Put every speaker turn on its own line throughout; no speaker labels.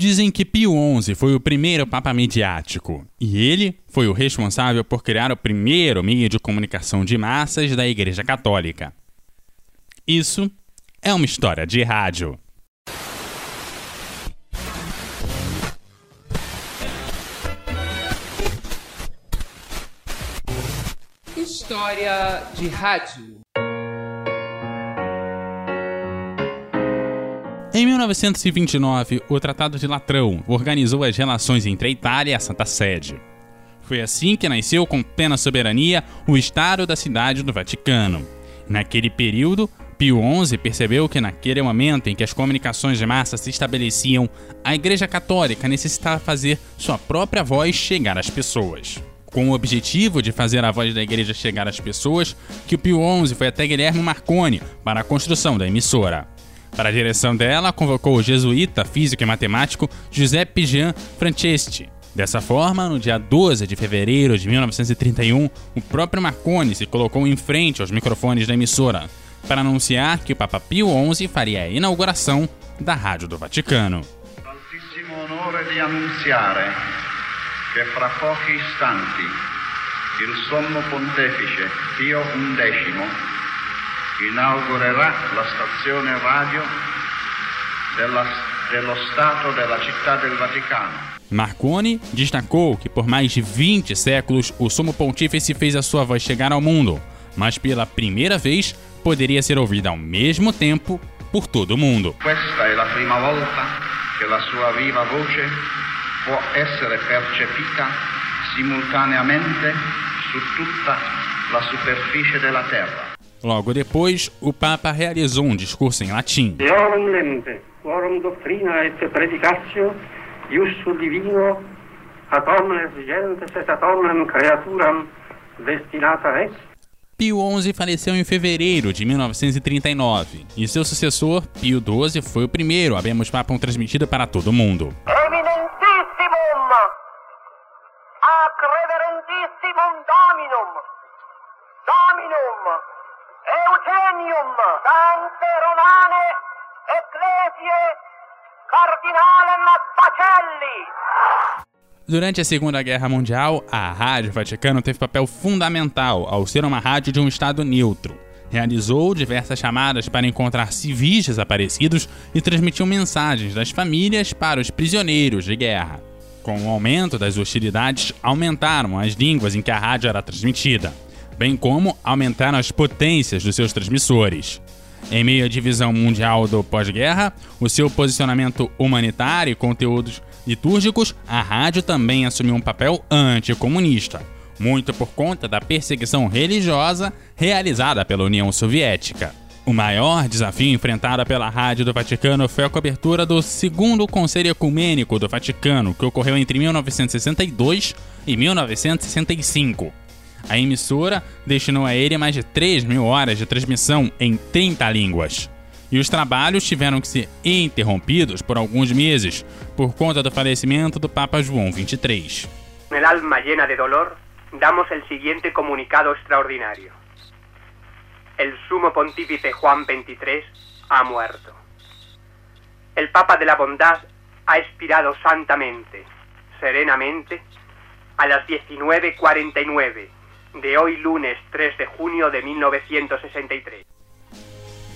Dizem que Pio XI foi o primeiro papa midiático, e ele foi o responsável por criar o primeiro meio de comunicação de massas da Igreja Católica. Isso é uma história de rádio.
História de rádio.
Em 1929, o Tratado de Latrão organizou as relações entre a Itália e a Santa Sede. Foi assim que nasceu com plena soberania o Estado da Cidade do Vaticano. Naquele período, Pio XI percebeu que naquele momento em que as comunicações de massa se estabeleciam, a Igreja Católica necessitava fazer sua própria voz chegar às pessoas. Com o objetivo de fazer a voz da Igreja chegar às pessoas, que o Pio XI foi até Guilherme Marconi para a construção da emissora. Para a direção dela, convocou o jesuíta, físico e matemático Giuseppe Jean Franceschi. Dessa forma, no dia 12 de fevereiro de 1931, o próprio Marconi se colocou em frente aos microfones da emissora para anunciar que o Papa Pio XI faria a inauguração da Rádio do Vaticano.
Altissimo onore di annunziare che fra pochi istanti il sommo pontefice Pio XI inaugurerà la stazione radio della, dello Stato della Città del Vaticano.
Marconi destacou que por mais de 20 séculos o Sumo Pontífice fez a sua voz chegar ao mundo, mas pela primeira vez poderia ser ouvida ao mesmo tempo por todo o mundo.
Questa è la prima volta che la sua viva voce può essere percepita simultaneamente su tutta la superficie della Terra.
Logo depois, o Papa realizou um discurso em latim.
Deorum quorum doctrina et predicatio, iussu divino, ad omnes gentes et ad omnem creaturam destinata est.
Pio XI faleceu em fevereiro de 1939 e seu sucessor, Pio XII, foi o primeiro a vermos papam transmitido para todo o mundo.
Eminentissimum, ac reverentissimum Dominum, Dominum, Eugenium, Sante Romane, Ecclesiae, Cardinalem Pacelli.
Durante a Segunda Guerra Mundial, a Rádio Vaticano teve papel fundamental ao ser uma rádio de um Estado neutro. Realizou diversas chamadas para encontrar civis desaparecidos e transmitiu mensagens das famílias para os prisioneiros de guerra. Com o aumento das hostilidades, aumentaram as línguas em que a rádio era transmitida bem como aumentaram as potências dos seus transmissores. Em meio à divisão mundial do pós-guerra, o seu posicionamento humanitário e conteúdos litúrgicos, a rádio também assumiu um papel anticomunista, muito por conta da perseguição religiosa realizada pela União Soviética. O maior desafio enfrentado pela Rádio do Vaticano foi a cobertura do segundo Conselho Ecumênico do Vaticano, que ocorreu entre 1962 e 1965. A emissora destinou a ele mais de 3 mil horas de transmissão em 30 línguas. E os trabalhos tiveram que ser interrompidos por alguns meses por conta do falecimento do Papa João XXIII.
El alma llena de dolor, damos el siguiente comunicado extraordinario. El sumo pontífice Juan XXIII ha muerto. El Papa de la Bondad ha expirado santamente, serenamente, a las 19.49 de hoy lunes 3 de junio de 1963.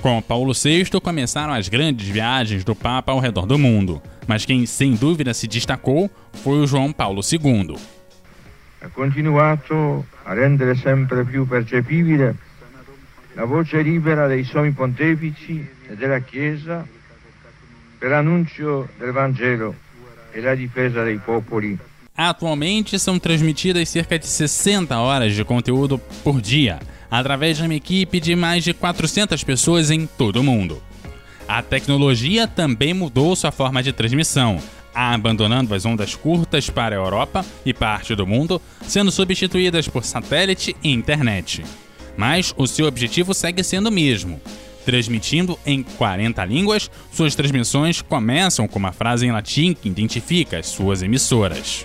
Com Paulo VI começaram as grandes viagens do Papa ao redor do mundo, mas quem sem dúvida se destacou foi o João Paulo II.
Ha continuato a rendere sempre più percepibile la voce libera dei sommi pontefici e della Chiesa per l'annuncio del Vangelo e la difesa dei popoli
Atualmente são transmitidas cerca de 60 horas de conteúdo por dia, através de uma equipe de mais de 400 pessoas em todo o mundo. A tecnologia também mudou sua forma de transmissão, abandonando as ondas curtas para a Europa e parte do mundo, sendo substituídas por satélite e internet. Mas o seu objetivo segue sendo o mesmo. Transmitindo em 40 línguas, suas transmissões começam com uma frase em latim que identifica as suas emissoras.